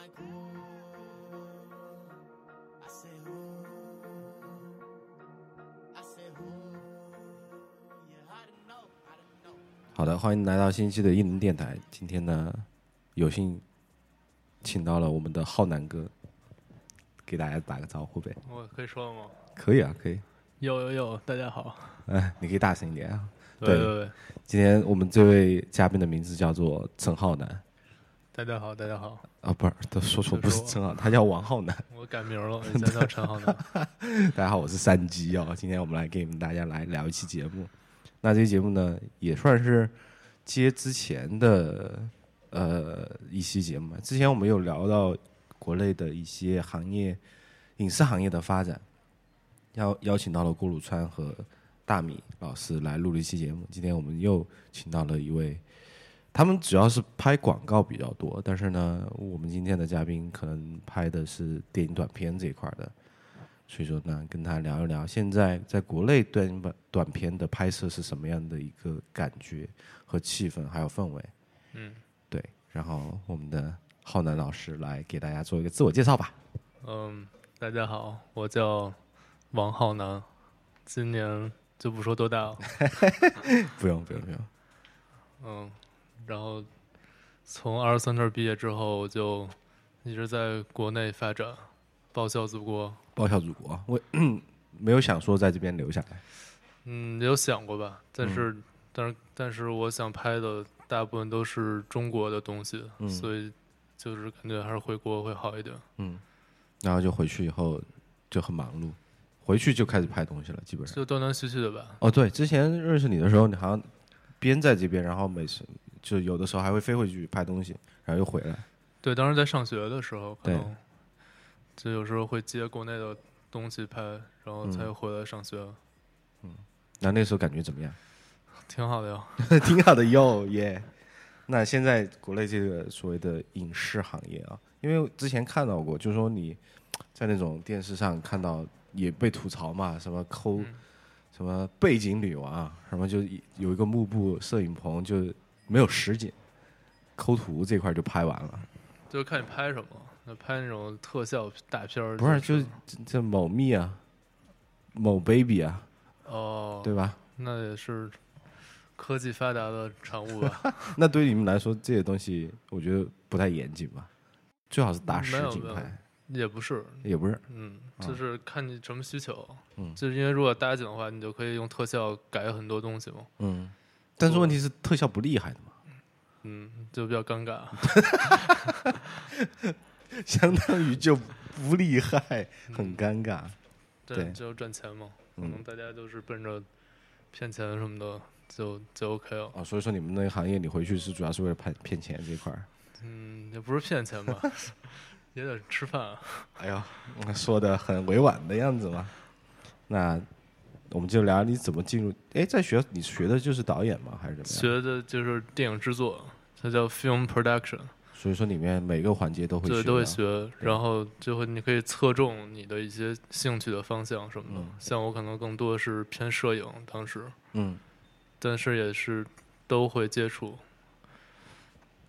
like who? I say who? I say who? Yeah, I don't know. I don't know. 好的，欢迎来到新一期的异能电台。今天呢，有幸请到了我们的浩南哥，给大家打个招呼呗。我可以说了吗？可以啊，可以。有有有，大家好。哎，你可以大声一点啊。对对对对，今天我们这位嘉宾的名字叫做陈浩南大家好，大家好。啊，不是，都说错，不是陈浩，他叫王浩南。我改名了，我现在叫陈浩南。大家好，我是山鸡哦。今天我们来给你们大家来聊一期节目。那这期节目呢，也算是接之前的呃一期节目嘛。之前我们有聊到国内的一些行业、影视行业的发展，邀邀请到了郭鲁川和大米老师来录了一期节目。今天我们又请到了一位，他们主要是拍广告比较多，但是呢，我们今天的嘉宾可能拍的是电影短片这一块的。所以说呢，跟他聊一聊现在在国内短短短片的拍摄是什么样的一个感觉和气氛，还有氛围。嗯对，然后我们的浩南老师来给大家做一个自我介绍吧。嗯，大家好，我叫王浩南，今年就不说多大了。不用不用不用，嗯，然后从二十三特毕业之后，就一直在国内发展，报效祖国。报效祖国，我 没有想说在这边留下来。嗯，有想过吧？但嗯是，但是，但是，我想拍的大部分都是中国的东西，嗯所以就是感觉还是回国会好一点。嗯，然后就回去以后就很忙碌，回去就开始拍东西了，基本上。就断断续续的吧。哦，对，之前认识你的时候，你好像边在这边，然后每次就有的时候还会飞回去拍东西，然后又回来。对，当时在上学的时候，可对能就有时候会接国内的东西拍，然后才嗯回来上学，嗯那那时候感觉怎么样？挺好的哟。挺好的哟耶。那现在国内这个所谓的影视行业啊，因为之前看到过，就是说你在那种电视上看到也被吐槽嘛，什么抠、嗯什么背景女王啊，什么就有一个幕布摄影棚就没有实景，抠图这块就拍完了。就是看你拍什么，那拍那种特效大片儿，不是，就就是这这某蜜啊，某 baby 啊，哦，对吧？那也是科技发达的产物吧？那对于你们来说，这些东西我觉得不太严谨吧？最好是大实景拍，也不是，也不是。嗯，啊就是看你什么需求。嗯就是因为如果搭景的话，你就可以用特效改很多东西嘛。嗯，但是问题是特效不厉害的嘛，嗯，就比较尴尬。相当于就不厉害，很嗯尴尬。对，对就赚钱嘛。可嗯能大家都是奔着骗钱什么的，就就 OK 了。哦，所以说你们那个行业，你回去是主要是为了骗骗钱这块儿。嗯，也不是骗钱吧，也得吃饭啊。哎呦，说的很委婉的样子嘛。那我们就聊你怎么进入。哎，在学你学的就是导演吗？还是怎么样？学的就是电影制作，它叫 film production，所以说里面每个环节都会对，学对都会学。然后就会你可以侧重你的一些兴趣的方向什么的。嗯像我可能更多是偏摄影，当时，嗯，但是也是都会接触。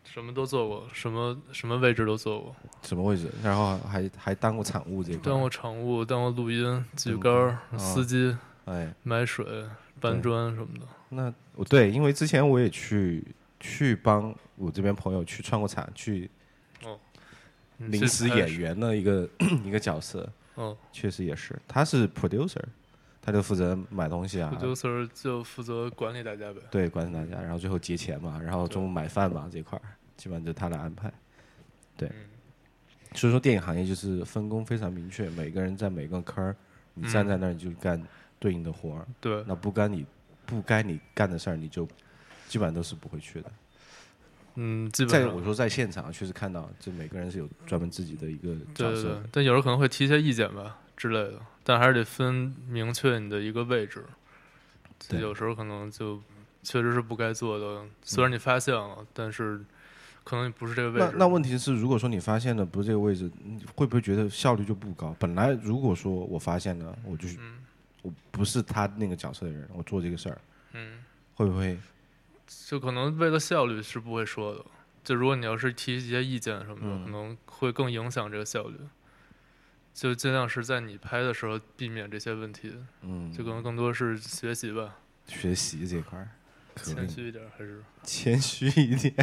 什么都做过，什么什么位置都做过，什么位置？然后还还当过场务这个。当过场务，当过录音、举杆司机、哎，买水、搬砖什么的。那我对，因为之前我也去去帮我这边朋友去串过场，去哦。临时演员的一个 一个角色，哦。确实也是，他是 producer，他就负责买东西啊，，producer 就负责管理大家呗。对，管理大家，然后最后结钱嘛，然后中午买饭嘛这块儿，基本上就他的安排。对嗯。所以说电影行业就是分工非常明确，每个人在每个坑儿，你站在那儿你就干对应的活儿，对，那不该你不该你干的事儿，你就基本上都是不会去的。嗯，基本上在我说在现场确实看到，就每个人是有专门自己的一个角色对对对，但有时候可能会提一些意见吧之类的，但还是得分明确你的一个位置。对有时候可能就确实是不该做的，虽然你发现了，但是可能不是这个位置。那那问题是，如果说你发现的不是这个位置，你会不会觉得效率就不高？本来如果说我发现了，我就我不是他那个角色的人，我做这个事儿，嗯，会不会？就可能为了效率是不会说的，就如果你要是提一些意见什么的，嗯可能会更影响这个效率。就尽量是在你拍的时候避免这些问题，嗯，就可能更多是学习吧，学习这块儿，谦虚一点还是谦虚一点。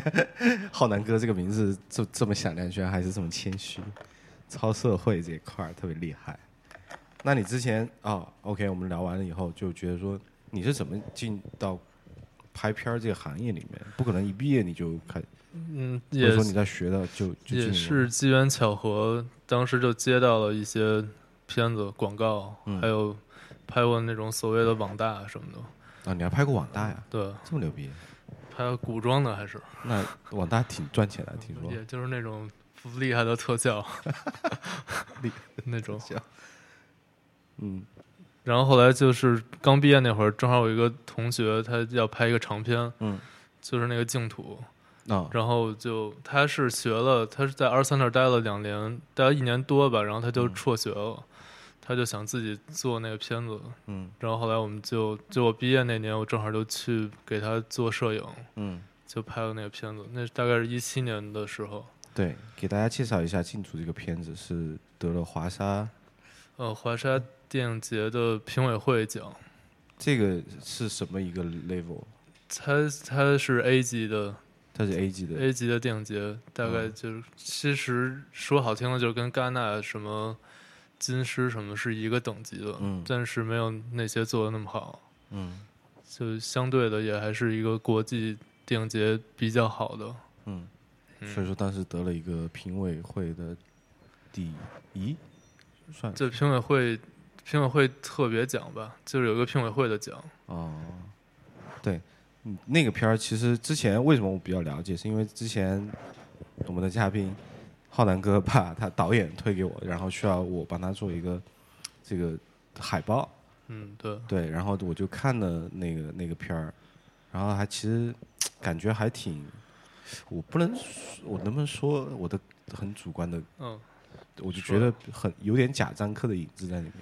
浩南哥这个名字这这么响亮，居然还是这么谦虚，超社会这一块儿特别厉害。那你之前哦，OK，我们聊完了以后，就觉得说你是怎么进到拍片儿这个行业里面？不可能一毕业你就开，嗯，也说你在学的就就也是机缘巧合，当时就接到了一些片子、广告，嗯还有拍过那种所谓的网大什么的。啊，你还拍过网大呀？对，这么牛逼？拍古装的还是，那网大挺赚钱的，听说。也就是那种不厉害的特效厉，那种。嗯。然后后来就是刚毕业那会儿，正好有一个同学他要拍一个长片，嗯，就是那个净土，啊，然后就他是学了，他是在二三那儿待了两年，待了一年多吧，然后他就嗯。辍学了，他就想自己做那个片子，嗯。然后后来我们就就我毕业那年，我正好就去给他做摄影，嗯，就拍了那个片子，那大概是一七年的时候，对，给大家介绍一下《净土》这个片子是得了华沙，呃，华沙电影节的评委会奖，这个是什么一个 level？它它是 A 级的它是 A 级的，A 级的电影节，大概嗯。就是其实说好听的，就跟戛纳什么金狮什么是一个等级的，嗯。但是没有那些做的那么好，嗯。就相对的也还是一个国际电影节比较好的。嗯，嗯。所以说当时得了一个评委会的第一，算就评委会评委会特别奖吧，就是有一个评委会的奖。哦，对，嗯那个片儿其实之前为什么我比较了解，是因为之前我们的嘉宾浩南哥把他导演推给我，然后需要我帮他做一个这个海报，嗯，对，对，然后我就看了那个那个片儿，然后还其实感觉还挺，我不能说，我能不能说我的很主观的，嗯，我就觉得很有点贾樟柯的影子在里面。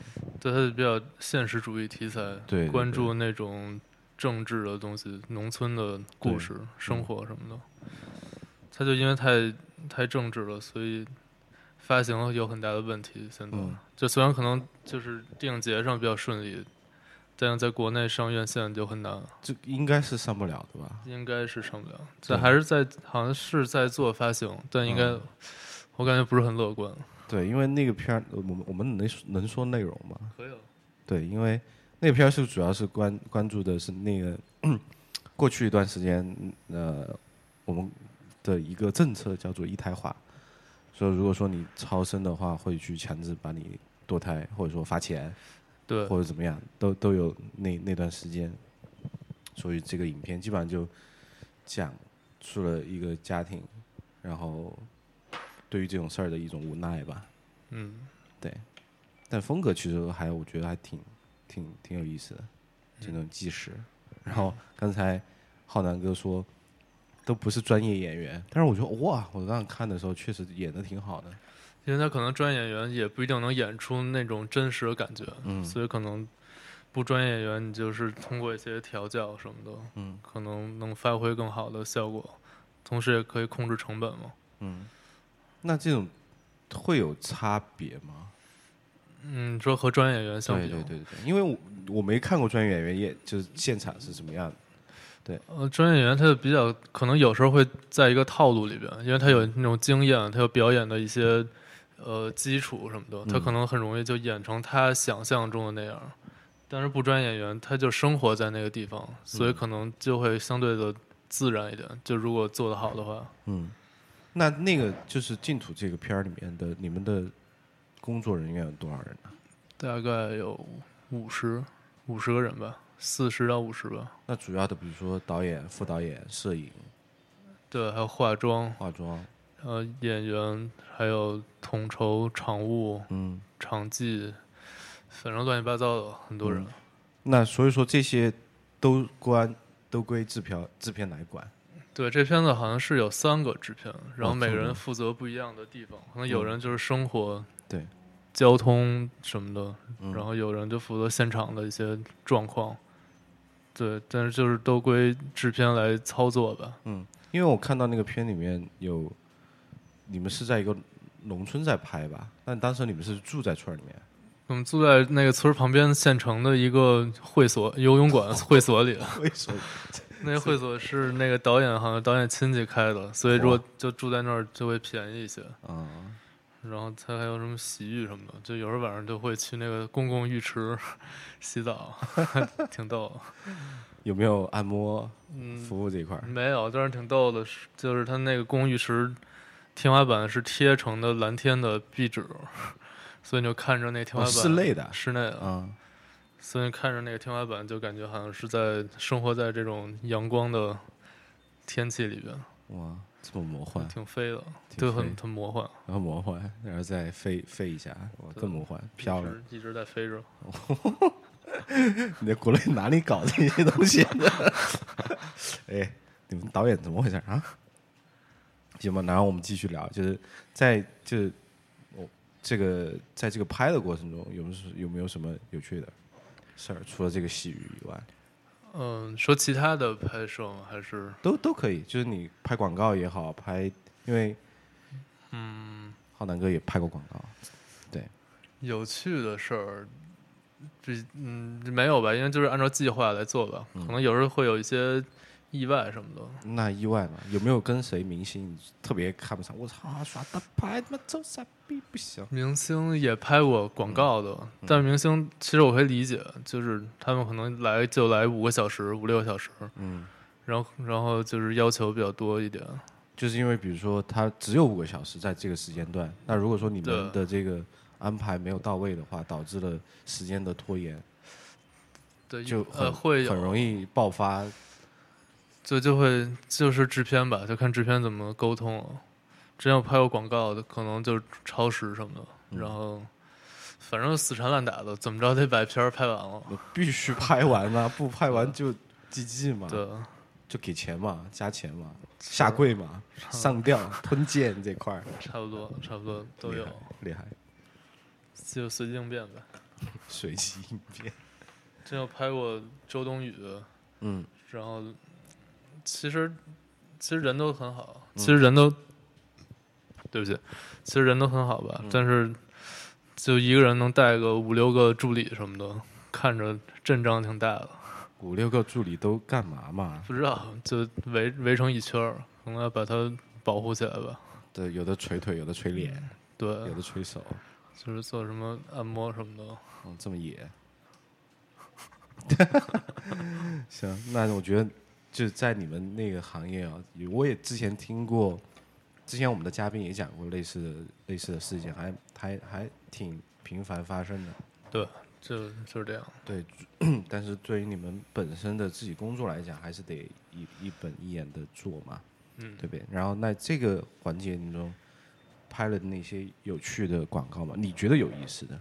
对，它是比较现实主义题材，对对对关注那种政治的东西、农村的故事、生活什么的。它就因为太太政治了，所以发行有很大的问题。现在、嗯就虽然可能就是电影节上比较顺利，但是在国内上院线就很难，就应该是上不了的吧？应该是上不了。对这还是在好像是在做发行，但应该、嗯我感觉不是很乐观。对，因为那个片儿，我们我们能能说内容吗？可以了，对，因为那个片儿是主要是关关注的是那个过去一段时间，呃，我们的一个政策叫做一胎化，所以如果说你超生的话，会去强制把你堕胎，或者说罚钱，对，或者怎么样，都都有那那段时间，所以这个影片基本上就讲述了一个家庭，然后对于这种事儿的一种无奈吧。嗯，对但风格其实还我觉得还挺挺挺有意思的，这种纪实。然后刚才浩南哥说都不是专业演员，但是我觉得哇，我刚刚看的时候确实演的挺好的。因为他可能专业演员也不一定能演出那种真实的感觉，嗯所以可能不专业演员，你就是通过一些调教什么的，嗯可能能发挥更好的效果，同时也可以控制成本嘛。嗯，那这种会有差别吗？嗯，说和专业演员相比，对对对对，因为我我没看过专业演员演，就是现场是什么样的。对呃，专业演员他比较可能有时候会在一个套路里边，因为他有那种经验，他有表演的一些呃基础什么的，他嗯可能很容易就演成他想象中的那样。但是不专业演员，他就生活在那个地方，所以嗯可能就会相对的自然一点。就如果做得好的话，嗯，那那个就是净土这个片儿里面的你们的工作人员有多少人呢、大概有五十五十个人吧，四十到五十吧。那主要的比如说导演、副导演、摄影、对，还有化妆，化妆，呃，演员，还有统筹场务、嗯，场记，反正乱七八糟的很多人。嗯那所以说这些都关都归制片制片来管。对，这片子好像是有三个制片，然后每个人负责不一样的地方，可能有嗯人就是生活、对，交通什么的，嗯然后有人就负责现场的一些状况。对，但是就是都归制片来操作吧。嗯，因为我看到那个片里面有你们是在一个农村在拍吧？但当时你们是住在村儿里面。我们住在那个村儿旁边县城的一个会所游泳馆会所里，为什么？那个会所是那个导演好像导演亲戚开的，所以如果就住在那儿就会便宜一些。啊、然后他还有什么洗浴什么的，就有时候晚上就会去那个公共浴池 洗澡，挺逗。有没有按摩嗯，服务这一块儿？没有，但是挺逗的，是就是他那个公共浴池天花板是贴成的蓝天的壁纸，所以你就看着那天花哦，板、室内的室内的，啊，所以看着那个天花板就感觉好像是在生活在这种阳光的天气里边，哇，这么魔幻，挺飞的，挺飞就很很魔幻，然后魔幻，然后再飞飞一下，哇，更魔幻，飘着。一直一直在飞着。你在国内哪里搞这些东西的？哎，你们导演怎么回事啊？行吧，然后我们继续聊，就是在就是我这个在这个拍的过程中，有没有有没有什么有趣的事儿？除了这个洗浴以外，嗯，说其他的拍摄吗？还是都都可以。就是你拍广告也好，拍因为嗯，浩南哥也拍过广告，对有趣的事儿，这嗯没有吧？因为就是按照计划来做吧，嗯可能有时候会有一些意外什么的。那意外嘛？有没有跟谁明星特别看不上？我操，耍大牌，他妈臭傻逼，不行。明星也拍过广告的，嗯但明星其实我可以理解，就是他们可能来就来五个小时、五六个小时，嗯。然后然后就是要求比较多一点。就是因为比如说他只有五个小时在这个时间段，那如果说你们的这个安排没有到位的话，导致了时间的拖延，对，就很、呃会很容易爆发。就就会就是制片吧，就看制片怎么沟通了。之前我拍过广告的，可能就是超时什么的，嗯然后反正死缠烂打的，怎么着得把片儿拍完了。必须拍完啊，不拍完就 GG 嘛，对，就给钱嘛，加钱嘛，下跪嘛，上吊、吞剑这块儿差不多，差不多都有厉害，就随机应变呗。随机应变。之前有拍过周冬雨，嗯然后其实其实人都很好，嗯其实人都、对不起，其实人都很好吧，嗯但是就一个人能带个五六个助理什么的，看着阵仗挺大的。五六个助理都干嘛嘛？不知道就围围成一圈儿，可能要把它保护起来吧。对，有的捶腿，有的捶脸，对有，的捶手，就是做什么按摩什么的。嗯，这么野。行，那我觉得就在你们那个行业啊，我也之前听过，之前我们的嘉宾也讲过类似的类似的事件，还还还挺频繁发生的。对，就就是这样。对，但是对于你们本身的自己工作来讲，还是得一一本一眼的做嘛，嗯对，不对？然后那这个环节当中拍了那些有趣的广告吗？你觉得有意思的，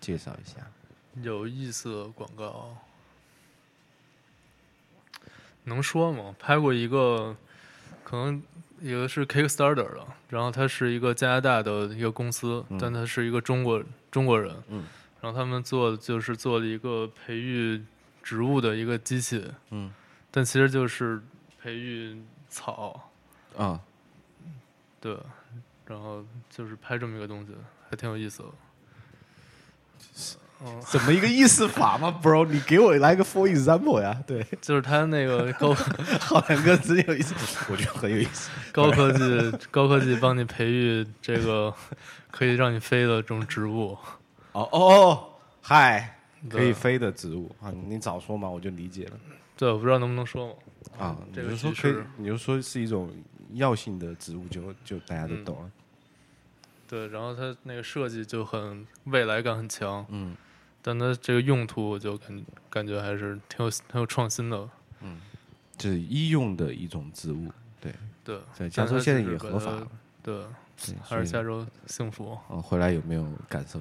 介绍一下。有意思的广告，能说吗？拍过一个，可能一个是 Kickstarter 的，然后它是一个加拿大的一个公司，嗯。但他是一个中国中国人，嗯。然后他们做的就是做了一个培育植物的一个机器，嗯。但其实就是培育草，啊，对，然后就是拍这么一个东西，还挺有意思的。嗯，怎么一个意思法吗，bro？你给我来个 for example 呀？对，就是他那个 高好两个真有意思，我觉得很有意思。高科技高科技帮你培育这个 可以让你飞的这种植物，哦哦，嗨，可以飞的植物啊，你早说嘛，我就理解了对，我不知道能不能说嘛。啊。这个你就说可以，你就说是一种药性的植物，就就大家都懂了。对，然后它那个设计就很未来感很强，嗯但它这个用途我就感感觉还是挺有挺有创新的。嗯就是医用的一种植物，对，对，在加州现在也合法了。对，还是加州幸福。哦，回来有没有感受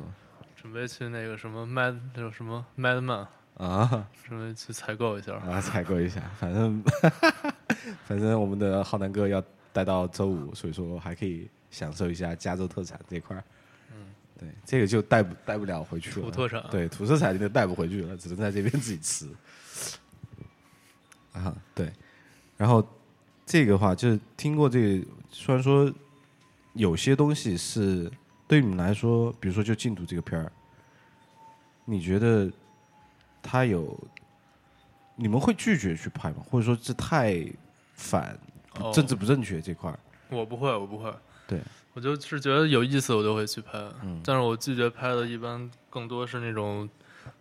准备去那个什么 Mad 叫什么 Madman，啊？准备去采购一下。啊，采购一下，反正 反正我们的浩南哥要待到周五，所以说还可以享受一下加州特产这块儿。嗯，对，这个就带不带不了回去了。土特产对，土特产就带不回去了，只能在这边自己吃。啊，对。然后这个话就是听过这个，虽然说有些东西是对你们来说，比如说就禁毒这个片儿，你觉得他有你们会拒绝去拍吗？或者说这太反哦政治不正确这块儿？我不会，我不会。对，我就是觉得有意思，我就会去拍。嗯但是我拒绝拍的，一般更多是那种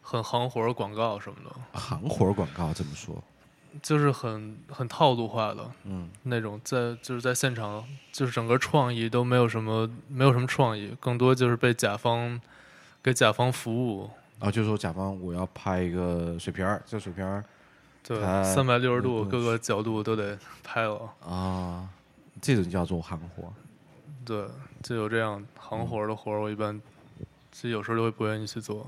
很行活儿广告什么的，行活儿广告怎么说，就是很很套路化的嗯那种，在就是在现场，就是整个创意都没有什么没有什么创意，更多就是被甲方给甲方服务。啊，就是说甲方我要拍一个水片儿，这个水片儿对，三百六十度嗯各个角度都得拍了。啊，这种叫做行活儿。对，就有这样行活的活儿，我一般其实有时候就会不愿意去做。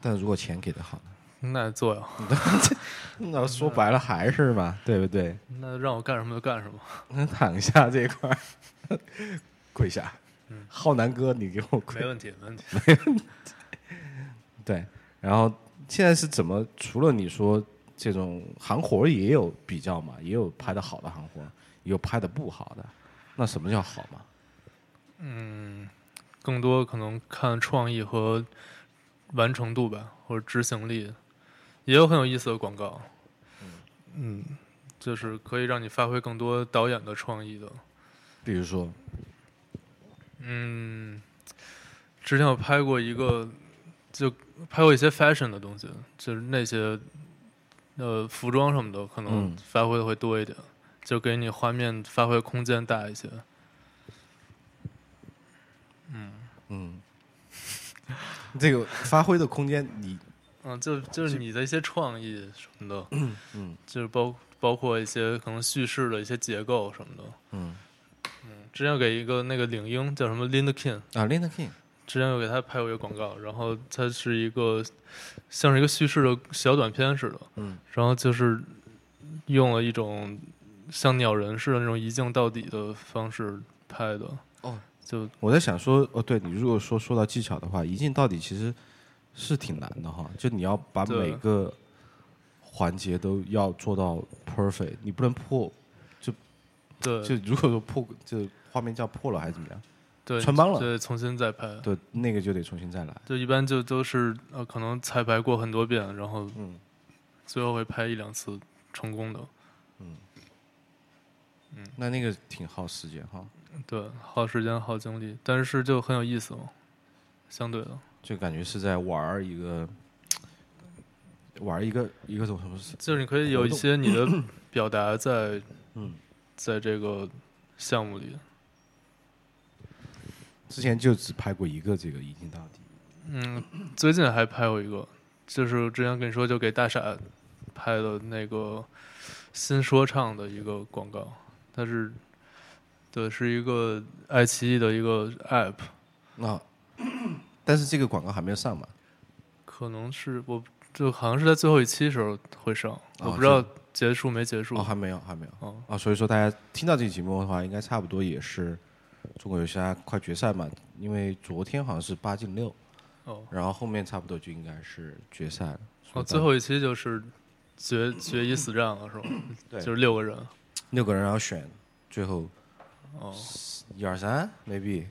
但如果钱给的好呢？那做呀 那说白了还是嘛，对不对？那让我干什么就干什么。那躺下这一块儿，跪下。嗯浩南哥，你给我跪没。问题，没问题。没问题对，然后现在是怎么？除了你说这种行活也有比较嘛，也有拍的好的行活，也有拍的不好的。那什么叫好嘛？嗯，更多可能看创意和完成度吧，或者执行力，也有很有意思的广告。嗯，就是可以让你发挥更多导演的创意的。比如说，嗯，之前我拍过一个，就拍过一些 fashion 的东西，就是那些呃服装什么的，可能嗯发挥的会多一点，就给你画面发挥空间大一些。嗯，这个发挥的空间，你嗯，就就是你的一些创意什么的，嗯 就是包包括一些可能叙事的一些结构什么的。嗯嗯之前有给一个那个领英叫什么 Linda King，啊，Linda King，之前有给他拍过一个广告，然后它是一个像是一个叙事的小短片似的，嗯然后就是用了一种像鸟人似的那种一镜到底的方式拍的。哦，就我在想说，哦，对你如果说说到技巧的话，一镜到底其实是挺难的哈，就你要把每个环节都要做到 perfect，你不能破，就对就如果说破，就画面叫破了还是怎么样，对穿帮了对，重新再拍。对，那个就得重新再来。就一般就都是呃，可能彩排过很多遍，然后嗯最后会拍一两次成功的。嗯嗯那那个挺耗时间哈，对，耗时间耗精力，但是就很有意思嘛，相对的。就感觉是在玩一个玩一个一个怎么就是你可以有一些你的表达在，嗯，在这个项目里。之前就只拍过一个这个一镜到底。嗯，最近还拍过一个，就是之前跟你说就给大傻拍的那个新说唱的一个广告，它是对，是一个爱奇艺的一个 app，那、但是这个广告还没有上嘛？可能是我就好像是在最后一期时候会上，我哦不知道结束没结束。哦，还没有，还没有。哦啊，所以说大家听到这期节目的话，应该差不多也是中国有嘻快决赛嘛，因为昨天好像是八进六，哦然后后面差不多就应该是决赛了。哦，最后一期就是决决一死战了是吧？对就是六个人。六个人要选最后哦，一二三，maybe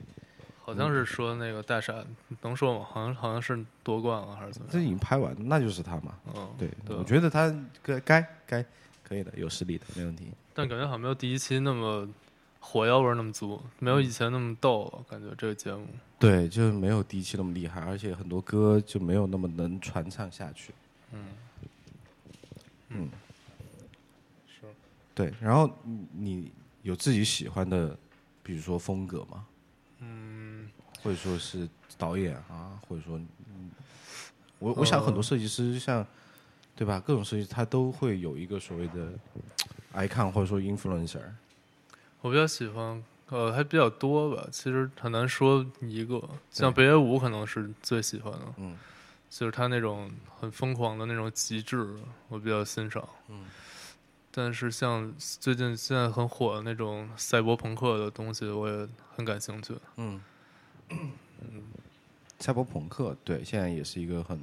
好像是说那个大傻能说吗？好像好像是夺冠了还是怎么样？这已经拍完，那就是他嘛。嗯，对，对我觉得他该该该可以的，有实力的，没问题。但感觉好像没有第一期那么火药味那么足，没有以前那么逗了。感觉这个节目，对，就没有第一期那么厉害，而且很多歌就没有那么能传唱下去。嗯，嗯，是对。然后你你有自己喜欢的，比如说风格吗？嗯，或者说是导演啊，或者说，嗯，我我想很多设计师像，对吧？各种设计他都会有一个所谓的 icon 或者说 influencer。我比较喜欢，呃，还比较多吧。其实很难说一个，像北野武可能是最喜欢的，嗯就是他那种很疯狂的那种极致，我比较欣赏。嗯，但是像最近现在很火的那种赛博朋克的东西，我也很感兴趣。嗯 赛博朋克对，现在也是一个很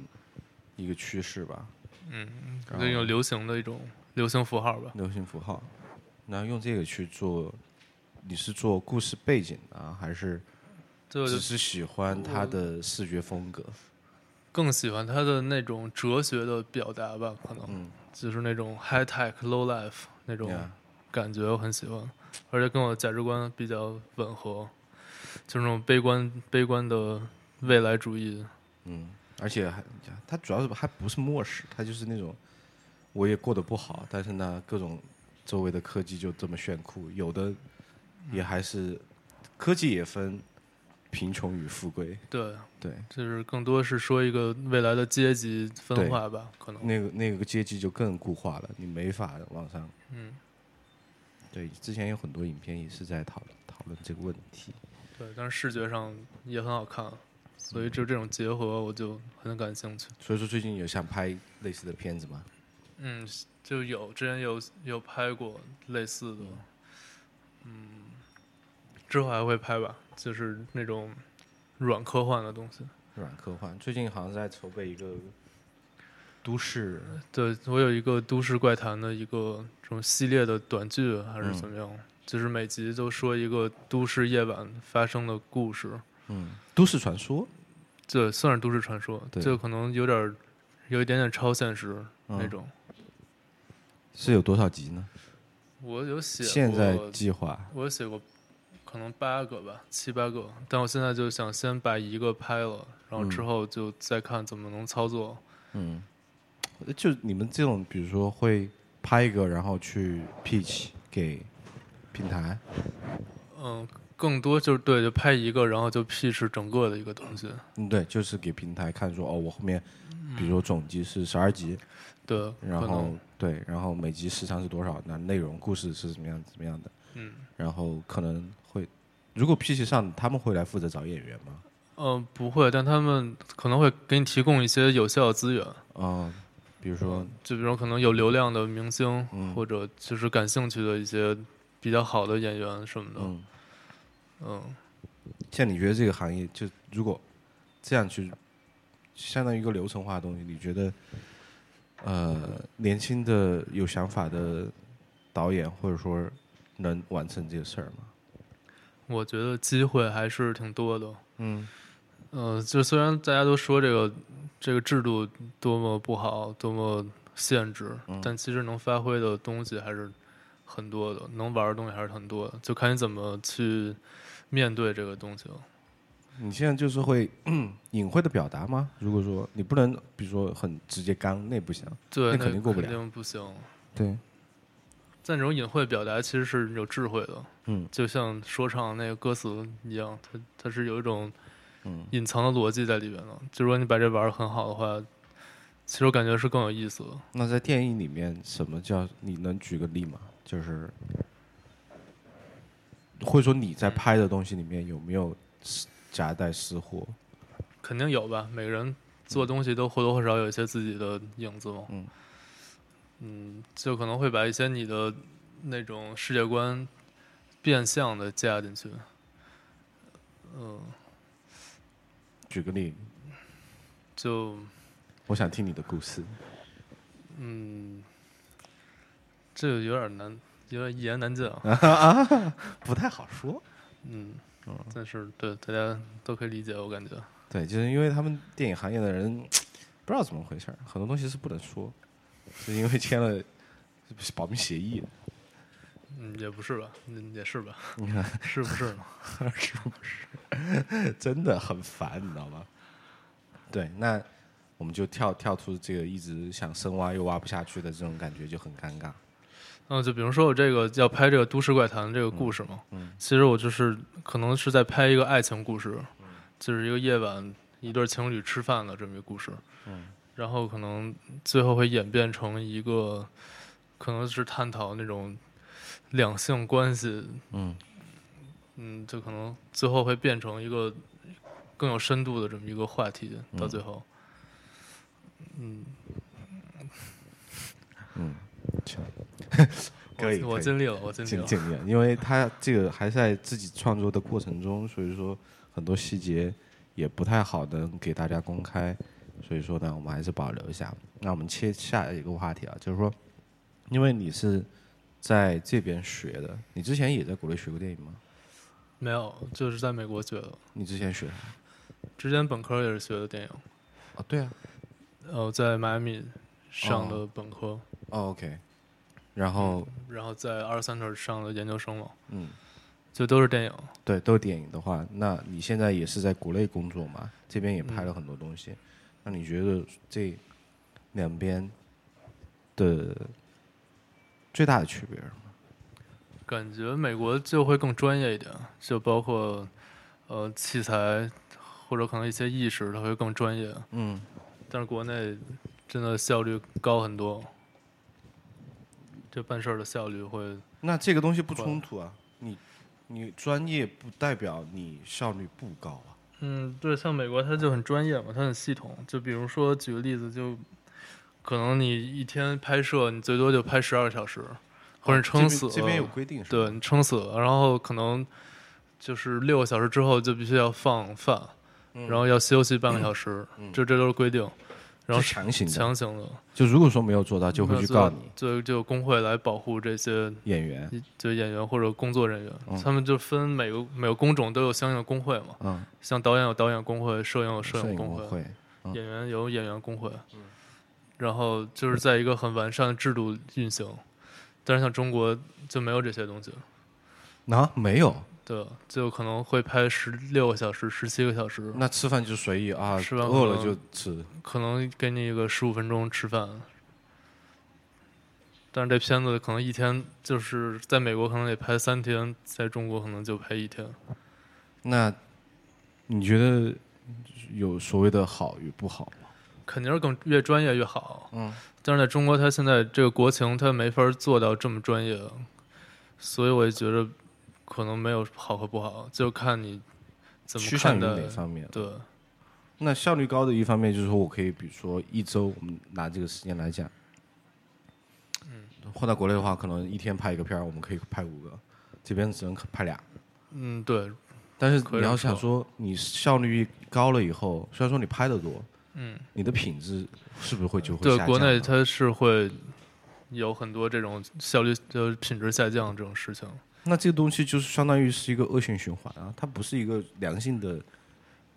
一个趋势吧。嗯，那种流行的一种流行符号吧。流行符号，然后用这个去做，你是做故事背景啊，还是就只是喜欢它的视觉风格？更喜欢他的那种哲学的表达吧，可能。嗯，就是那种 high tech low life 那种感觉，我很喜欢，而且跟我的价值观比较吻合，就是那种悲观悲观的未来主义。嗯，而且还他主要是还不是末世，他就是那种我也过得不好，但是呢，各种周围的科技就这么炫酷，有的也还是科技也分贫穷与富贵，对，对，就是更多是说一个未来的阶级分化吧，可能。那个那个阶级就更固化了，你没法往上。嗯，对，之前有很多影片也是在讨论讨论这个问题。对，但是视觉上也很好看，所以就这种结合我就很感兴趣。所以说最近有想拍类似的片子吗？嗯，就有之前有有拍过类似的，嗯，之后还会拍吧，就是那种软科幻的东西。软科幻，最近好像在筹备一个都市，对我有一个都市怪谈的一个这种系列的短剧，还是嗯怎么样？就是每集都说一个都市夜晚发生的故事，嗯，都市传说，这算是都市传说，对这可能有点儿有一点点超现实嗯那种。是有多少集呢？我有写过，现在计划，我有写过可能八个吧，七八个，但我现在就想先把一个拍了，然后之嗯后就再看怎么能操作。嗯，就你们这种，比如说会拍一个，然后去 pitch 给平台，嗯，更多就是对，就拍一个，然后就 pitch 整个的一个东西。嗯，对，就是给平台看说，哦，我后面，比如说总集是十二集，对，然后对，然后每集时长是多少？那内容故事是怎么样怎么样的？嗯然后可能会，如果 pitch 上，他们会来负责找演员吗？嗯不会，但他们可能会给你提供一些有效的资源，啊、比如说，就比如可能有流量的明星，嗯或者就是感兴趣的一些比较好的演员什么的。嗯，嗯像你觉得这个行业，就如果这样去，相当于一个流程化的东西，你觉得，呃，年轻的有想法的导演，或者说能完成这个事儿吗？我觉得机会还是挺多的。嗯呃，就虽然大家都说这个这个制度多么不好，多么限制，嗯但其实能发挥的东西还是很多的，能玩的东西还是很多的，就看你怎么去面对这个东西了。你现在就是会 隐晦的表达吗？如果说你不能，比如说很直接刚，那不行。对，那肯定过不了肯定不行。对，但这种隐晦表达其实是有智慧的，嗯就像说唱那个歌词一样，它它是有一种嗯隐藏的逻辑在里边的。就如果你把这玩的很好的话，其实我感觉是更有意思的。那在电影里面，什么叫你能举个例吗？就是，或者说你在拍的东西里面有没有夹带私货？肯定有吧，每个人做东西都或多或少有一些自己的影子嘛。嗯嗯就可能会把一些你的那种世界观变相的加进去。嗯，举个例，就我想听你的故事。嗯，这个有点难，有点一言难尽啊。不太好说。嗯，但是对大家都可以理解，我感觉。对，就是因为他们电影行业的人 不知道怎么回事，很多东西是不能说，是因为签了保密协议。嗯，也不是吧，嗯，也是吧，你看，是不是呢？是不是？真的很烦，你知道吗？对，那我们就跳跳出这个一直想深挖又挖不下去的这种感觉，就很尴尬。嗯，就比如说我这个要拍这个都市怪谈这个故事嘛，嗯其实我就是可能是在拍一个爱情故事，就是一个夜晚一对情侣吃饭的这么一个故事，嗯然后可能最后会演变成一个，可能是探讨那种两性关系，嗯。嗯，就可能最后会变成一个更有深度的这么一个话题，到最后，嗯，嗯，行，我可以我尽力了，我尽力了，尽尽力了，因为他这个还在自己创作的过程中，所以说很多细节也不太好的给大家公开，所以说呢，我们还是保留一下。那我们切下一个话题啊，就是说，因为你是在这边学的，你之前也在国内学过电影吗？没有，就是在美国学的。你之前学啥？之前本科也是学的电影，哦，对啊，呃，在迈阿密上的本科，哦，OK，然后然后在二三特上的研究生嘛，嗯，就都是电影。对，都是电影的话，那你现在也是在国内工作嘛？这边也拍了很多东西，那你觉得这两边的最大的区别是什么？感觉美国就会更专业一点，就包括呃器材或者可能一些意识，它会更专业。嗯，但是国内真的效率高很多，这办事儿的效率会那这个东西不冲突啊，你你专业不代表你效率不高啊。嗯，对，像美国它就很专业嘛，它很系统。就比如说举个例子，就可能你一天拍摄，你最多就拍十二个小时，或者哦撑死了。这边这边有规定是？对你撑死了，然后可能就是六个小时之后就必须要放饭，嗯然后要休息半个小时，这这都是规定。然后是强行的。强行的，就如果说没有做到，就会去告你。就就工会来保护这些演员。就演员或者工作人员，嗯。他们就分每个每个工种都有相应的工会嘛，嗯，像导演有导演工会，摄影有摄摄影影工会，工会。嗯。演员有演员工会，嗯。然后就是在一个很完善的制度运行。但是像中国就没有这些东西，啊，没有，对，就可能会拍十六个小时、十七个小时，那吃饭就随意啊，吃完饿了就吃。可能给你一个十五分钟吃饭。但是这片子可能一天就是在美国可能得拍三天，在中国可能就拍一天。那你觉得有所谓的好与不好吗？肯定是更越专业越好。嗯，但是在中国，它现在这个国情，它没法做到这么专业，所以我也觉得可能没有好和不好，就看你怎么趋向于看待。哪方面？对，那效率高的一方面就是说我可以，比如说一周，我们拿这个时间来讲，嗯，换到国内的话，可能一天拍一个片儿，我们可以拍五个，这边只能拍俩。嗯，对，但是你要想说说，你效率高了以后，虽然说你拍的多，嗯，你的品质是不是会就会对，国内它是会有很多这种效率就是品质下降这种事情。那这个东西就是相当于是一个恶性循环啊，它不是一个良性的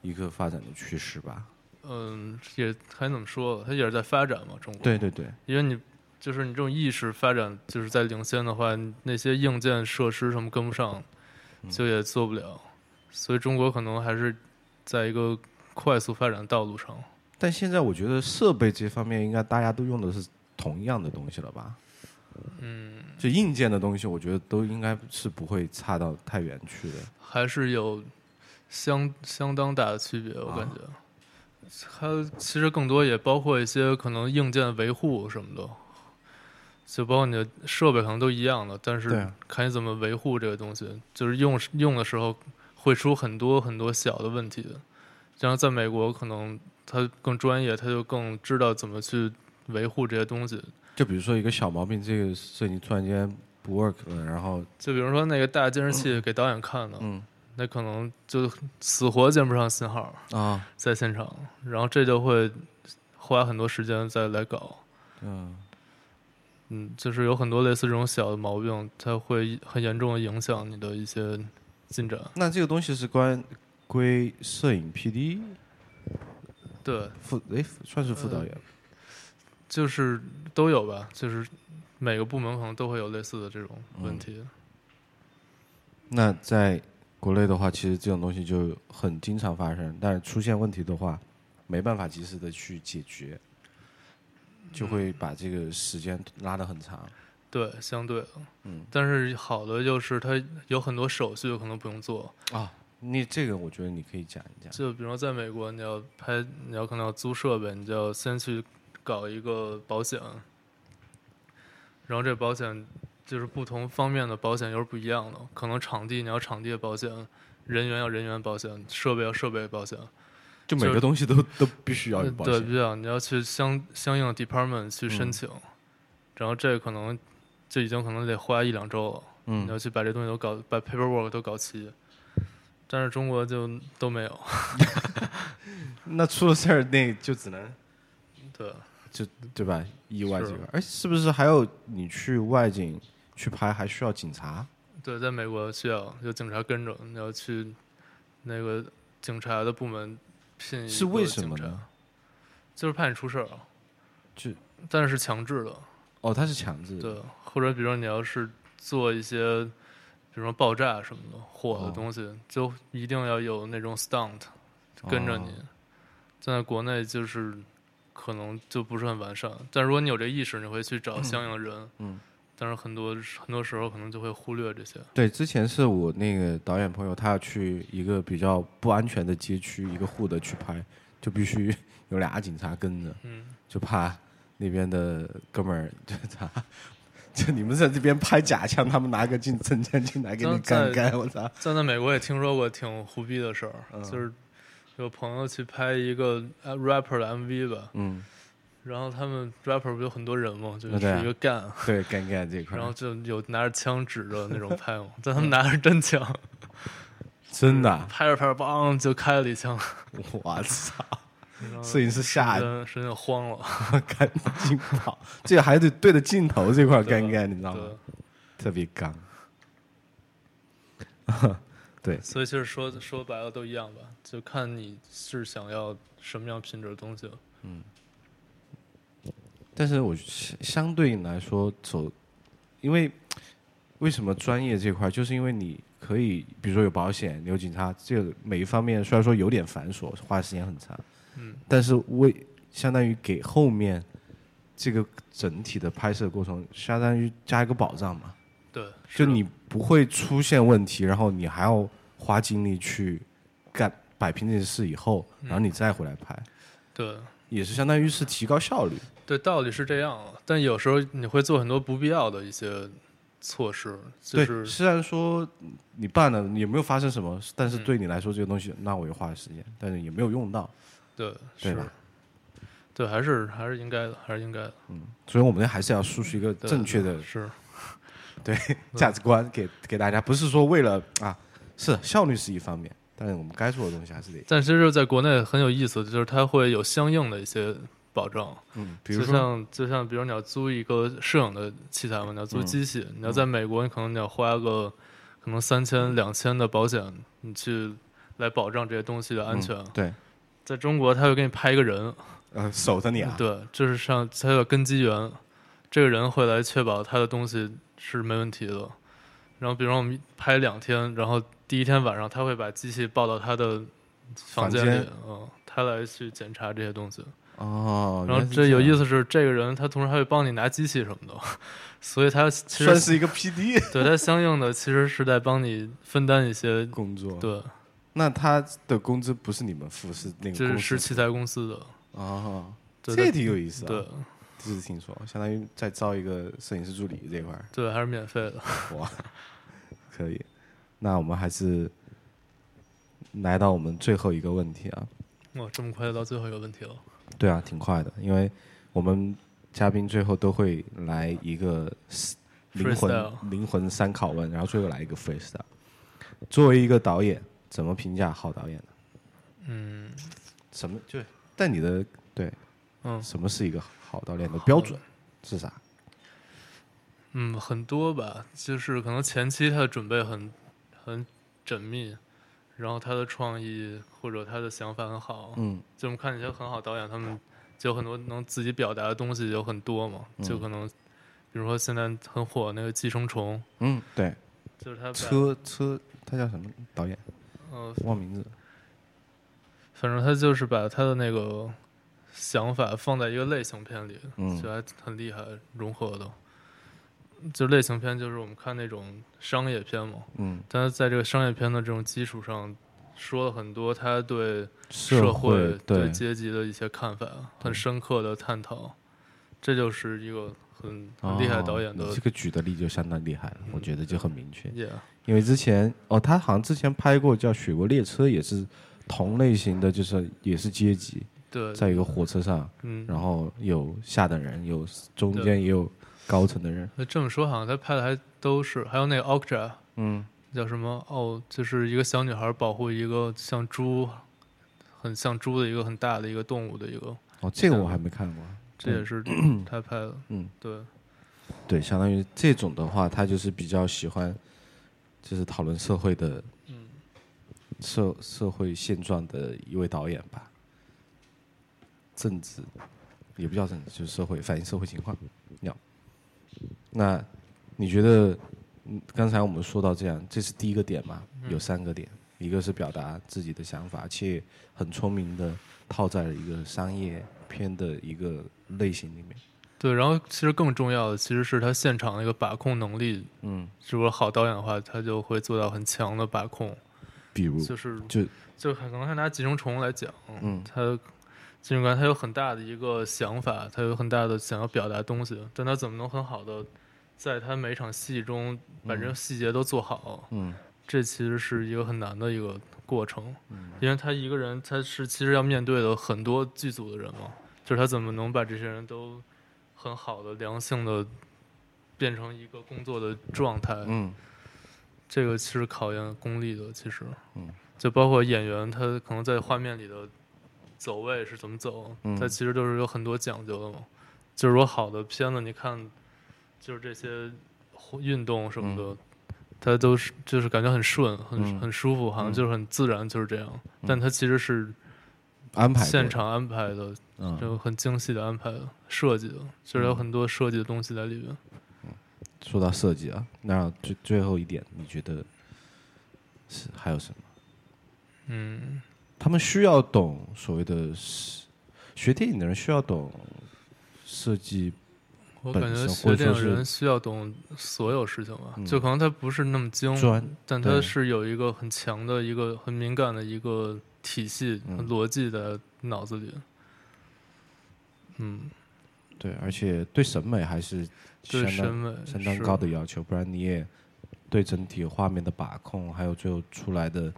一个发展的趋势吧？嗯，也还怎么说？它也是在发展嘛，中国。对对对，因为你就是你这种意识发展就是在领先的话，那些硬件设施什么跟不上，嗯就也做不了。所以中国可能还是在一个快速发展的道路上。但现在我觉得设备这方面应该大家都用的是同样的东西了吧？嗯，就硬件的东西，我觉得都应该是不会差到太远去的。还是有相相当大的区别，我啊感觉。它其实更多也包括一些可能硬件维护什么的，就包括你的设备可能都一样的，但是看你怎么维护这个东西，就是用用的时候会出很多很多小的问题。然后在美国，可能他更专业，他就更知道怎么去维护这些东西。就比如说一个小毛病，这个摄影突然间不 work 了，然后就比如说那个大监视器给导演看的，嗯那可能就死活接不上信号。啊在现场，然后这就会花很多时间再来搞。嗯，嗯，就是有很多类似这种小的毛病，它会很严重的影响你的一些进展。那这个东西是关归摄影 PD 对，副哎算是副导演，就是都有吧，就是每个部门可能都会有类似的这种问题。那在国内的话，其实这种东西就很经常发生，但是出现问题的话，没办法及时的去解决，就会把这个时间拉得很长。对，相对的，嗯但是好的就是它有很多手续可能不用做，啊，你这个我觉得你可以讲一讲。就比如说在美国，你要拍，你要可能要租设备，你就要先去搞一个保险，然后这保险就是不同方面的保险又是不一样的，可能场地你要场地的保险，人员要人员保险，设备要设备保险，就每个东西都都必须要有保对，必须要你要去相相应的 department 去申请，然后这可能就已经可能得花一两周了。你要嗯，去把这东西都搞，把 paperwork 都搞齐。但是中国就都没有，那出了事儿那就只能对，就对吧？意外这是个，哎，是不是还有你去外景去拍还需要警察？对，在美国需要有警察跟着，你要去那个警察的部门聘一个是为什么呢？就是怕你出事儿啊，就但是是强制的，哦，他是强制的，对，或者比如说你要是做一些，比如说爆炸什么的火的哦东西，就一定要有那种 stunt 跟着你。哦在国内就是可能就不是很完善，但如果你有这意识，你会去找相应的人。嗯，但是很多很多时候可能就会忽略这些。对，之前是我那个导演朋友，他要去一个比较不安全的街区，一个户的去拍，就必须有俩警察跟着，嗯，就怕那边的哥们儿就他。就你们在这边拍假枪，他们拿个进真枪进来给你在干干，我操！在那美国也听说过挺胡逼的事儿，嗯就是有朋友去拍一个呃 rapper 的 MV 吧，嗯，然后他们 rapper 不有很多人嘛，就是一个干，对，干干这块，然后就有拿着枪指着那种拍嘛，但他们拿着真枪，真的啊，拍着拍着梆就开了一枪，我操！摄影师吓瞬间瞬间慌了，赶紧跑，这个还得对着镜头这块儿干干，你知道吗？特别刚。对，所以就是说说白了都一样吧，就看你是想要什么样品质的东西了。嗯但是我相相对来说走，因为为什么专业这块，就是因为你可以，比如说有保险，有警察，这个每一方面虽然说有点繁琐，花的时间很长，嗯，但是为相当于给后面这个整体的拍摄过程，相当于加一个保障嘛。对，就你不会出现问题，然后你还要花精力去干摆平这件事以后，嗯。然后你再回来拍，对。也是相当于是提高效率。对，道理是这样，但有时候你会做很多不必要的一些措施，就对，是虽然说你办了也没有发生什么，但是嗯对你来说这个东西，那我也花了时间，但是也没有用到，对是。对吧，对，还是还是应该的，还是应该的。嗯所以我们还是要输出一个正确的是 价值观给给大家，不是说为了啊，是效率是一方面，但是我们该做的东西还是得，但其实，在国内很有意思，就是它会有相应的一些保障，嗯，比如说，像就像比如你要租一个摄影的器材嘛，你要租嗯机器，你要在美国，你可能你要花个可能三千两千的保险，你去来保障这些东西的安全。嗯对，在中国，他会给你派一个人，呃，守着你啊，对，就是像他叫根基员，这个人会来确保他的东西是没问题的。然后，比如说我们拍两天，然后第一天晚上他会把机器抱到他的房间里间，嗯，他来去检查这些东西。哦，然后这有意思是，这个人他同时还会帮你拿机器什么的，所以他其实算是一个 PD 对他相应的其实是在帮你分担一些，工作。，对，那他的工资不是你们付，是那个这是是器材公司的，哦，对这也挺有意思啊。对第一次听说，相当于再招一个摄影师助理这一块儿，对，还是免费的。哇，可以。那我们还是来到我们最后一个问题啊。哇，这么快就到最后一个问题了。对啊，挺快的，因为我们嘉宾最后都会来一个灵魂灵魂三拷问，然后最后来一个 freestyle。作为一个导演，怎么评价好导演呢？嗯什么就但你的对嗯什么是一个好导演的标准是啥？嗯，很多吧，就是可能前期他的准备很很缜密，然后他的创意或者他的想法很好。嗯就我们看一些很好导演，他们就很多能自己表达的东西有很多嘛，嗯就可能比如说现在很火那个《寄生虫嗯，对，》，就是他车车他叫什么导演？呃，忘名字。反正他就是把他的那个想法放在一个类型片里，嗯就还很厉害，融合的。就类型片就是我们看那种商业片嘛，嗯，但是在这个商业片的这种基础上，说了很多他对社会、对阶级的一些看法，很深刻的探讨。这就是一个很很厉害导演的哦这个举的例就相当厉害了，嗯我觉得就很明确。也因为之前哦，他好像之前拍过叫《雪国列车》，也是同类型的，就是也是阶级，对，在一个火车上，嗯，然后有下等人，有中间也有高层的人。那这么说好像他拍的还都是，还有那个 Okja 嗯，叫什么？哦，就是一个小女孩保护一个像猪，很像猪的一个很大的一个动物的一个，哦，这个我还没看过。这也是 他拍的。嗯，对，对，相当于这种的话，他就是比较喜欢，就是讨论社会的嗯社社会现状的一位导演吧。政治也不叫政治，就是社会反映社会情况。要，那你觉得，嗯刚才我们说到这样，这是第一个点嘛？有三个点，一个是表达自己的想法，且很聪明的套在了一个商业片的一个类型里面。对，然后其实更重要的其实是他现场那个把控能力。嗯，如果好导演的话，他就会做到很强的把控，比如就是就就可能他拿《寄生虫》来讲，嗯他金属官他有很大的一个想法，他有很大的想要表达东西，但他怎么能很好的在他每场戏中把这个细节都做好？嗯这其实是一个很难的一个过程，嗯因为他一个人他是其实要面对的很多剧组的人嘛，就是他怎么能把这些人都很好的良性的变成一个工作的状态？嗯这个其实考验功力的，其实，嗯，就包括演员他可能在画面里的走位是怎么走，嗯他其实都是有很多讲究的嘛。就是说好的片子，你看，就是这些运动什么的，它都是就是感觉很顺，很、嗯很舒服，好像嗯就是很自然，就是这样。但它其实是安排现场安排的，嗯就很精细的安排的设计的，就是有很多设计的东西在里面。说到设计啊，那最最后一点，你觉得是还有什么？嗯，他们需要懂所谓的是学电影的人需要懂设计，我感觉学电影或者说是人需要懂所有事情吧，嗯。就可能他不是那么精，专但他是有一个很强的一个很敏感的一个体系、嗯。逻辑在脑子里。嗯，对，而且对审美还是对审美是相当高的要求，不然你也对整体画面的把控，还有最后出来的，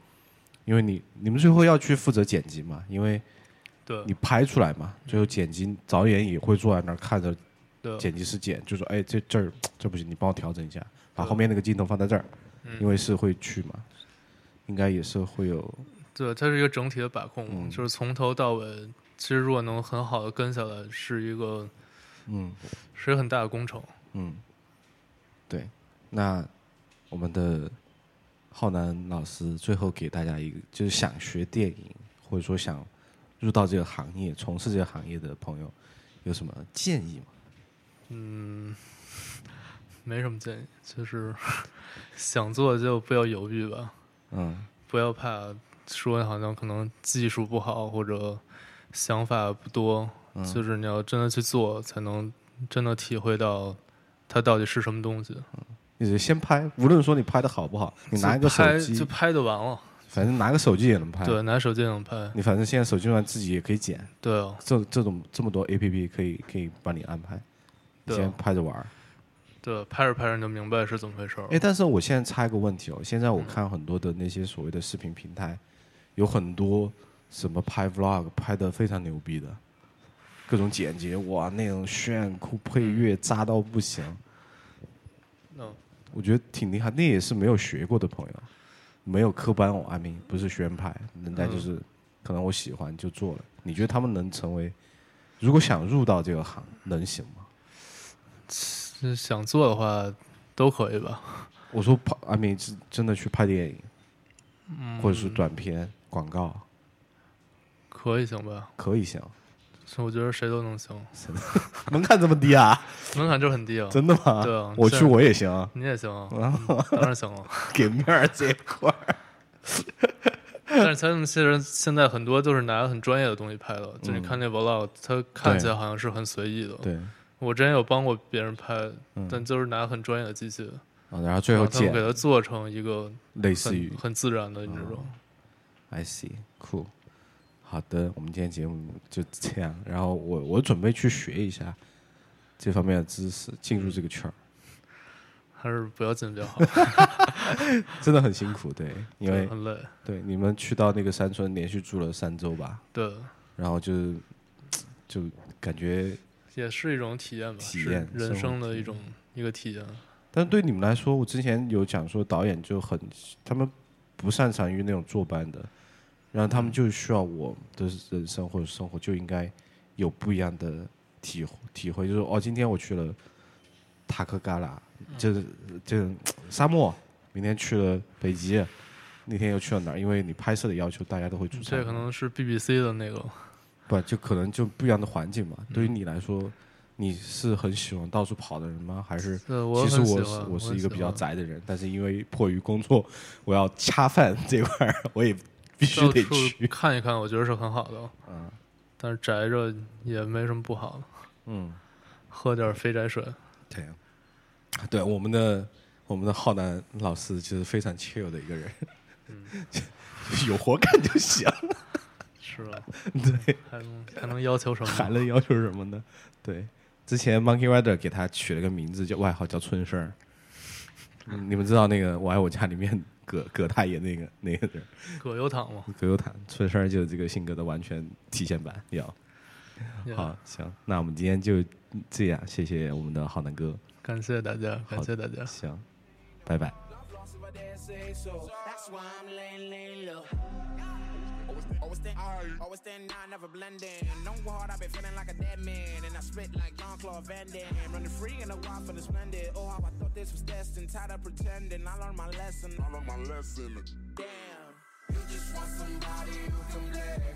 因为你你们最后要去负责剪辑嘛，因为对。你拍出来嘛，最后剪辑导演也会坐在那儿看着对，剪辑师剪，就说哎这这儿这不行，你帮我调整一下，把后面那个镜头放在这儿，嗯。因为是会去嘛，应该也是会有对，它是一个整体的把控，嗯。就是从头到尾，其实如果能很好的跟下来，是一个嗯。是一个很大的工程。嗯，对，那我们的浩南老师最后给大家一个，就是想学电影或者说想入到这个行业、从事这个行业的朋友，有什么建议吗？嗯，没什么建议，就是想做就不要犹豫吧。嗯不要怕说好像可能技术不好或者想法不多，嗯就是你要真的去做，才能真的体会到它到底是什么东西。你就先拍，无论说你拍的好不好，你拿一个拍手机。就，拍就完了，反正拿个手机也能拍。对，拿手机也能拍，你反正现在手机上自己也可以剪，对。啊，这这种这么多 A P P 可以可以帮你安排，你先拍着玩儿。对，拍着拍着你就明白是怎么回事儿哎，。但是我现在插一个问题哦，现在我看很多的那些所谓的视频平台，有很多什么拍 vlog 拍的非常牛逼的，各种剪辑，哇，那种炫酷配乐炸到不行，嗯，我觉得挺厉害。那也是没有学过的朋友，没有科班哦，I mean 不是学院派，人家就是可能我喜欢就做了。你觉得他们能成为，如果想入到这个行，能行吗？是想做的话都可以吧。我说拍，I mean 是真的去拍电影，嗯，或者是短片、广告，可以行吧？可以行。是我觉得谁都能行，门槛这么低啊？门槛就是很低啊。真的吗？对啊我去我也行啊，你也行啊，当然行了。给面儿这一块儿。但是他们其实现在很多都是拿很专业的东西拍的，就你看那 vlog，他看起来好像是很随意的。对，我之前有帮过别人拍，嗯但就是拿很专业的机器，啊然后最后然后他们剪给它做成一个类似于很很自然的那种。I see cool。好的，我们今天节目就这样。然后我我准备去学一下这方面的知识，进入这个圈儿，还是不要进比较好，真的很辛苦。对，因为很累。对你们去到那个山村连续住了三周吧，对，然后就 就感觉，也是一种体验吧，体验人生的一种一个体验。但对你们来说，我之前有讲说导演就很，他们不擅长于那种坐班的，然后他们就需要我的人生或者生活就应该有不一样的体体会，就是哦，今天我去了塔克嘎拉，就是就是沙漠，明天去了北极，那天又去了哪儿？因为你拍摄的要求，大家都会出差。这可能是 BBC 的那个，不就可能就不一样的环境嘛。对于你来说，你是很喜欢到处跑的人吗？还是其实我是我是一个比较宅的人，但是因为迫于工作，我要恰饭这块儿，我也必须得去。看一看，我觉得是很好的。嗯但是宅着也没什么不好的，嗯，喝点肥宅水。对，对，我们的我们的浩南老师就是非常 chill 的一个人，有活干就行。是吧？对，还能还能要求什么？还能要求什么呢？对，之前 Monkey Rider 给他取了个名字，叫外号叫春生儿。嗯你们知道那个《我爱我家》里面葛葛大爷那个那个人，葛优躺吗。葛优躺春生儿就是这个性格的完全体现版。要 Yeah 好，行，那我们今天就这样，谢谢我们的浩南哥，感谢大家，感谢大家。行，拜拜。Always, always stand, I, always stand now, never blending. No hard, I been feeling like a dead man, and I spit like Don Claude Van Damme. Running free in the wild for the splendid. Oh, how I thought this was destined. Tired of pretending, I learned my lesson. I learned my lesson. Damn, you just want somebody who can play.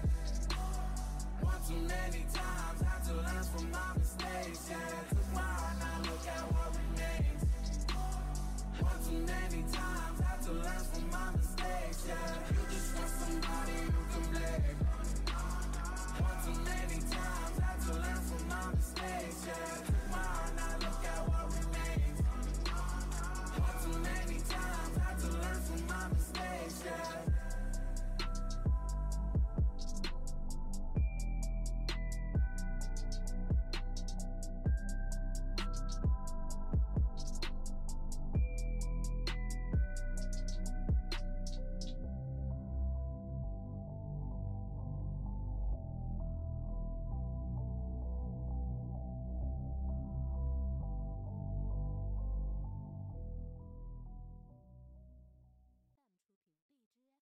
One too many times, had to learn from my mistakes. Yeah, took my heart, now look at what remains. One too many times, had to learn from my mistakes, yeah. You just want somebody you can blame. One too many times, had to learn from my mistakes, yeah. Yeah.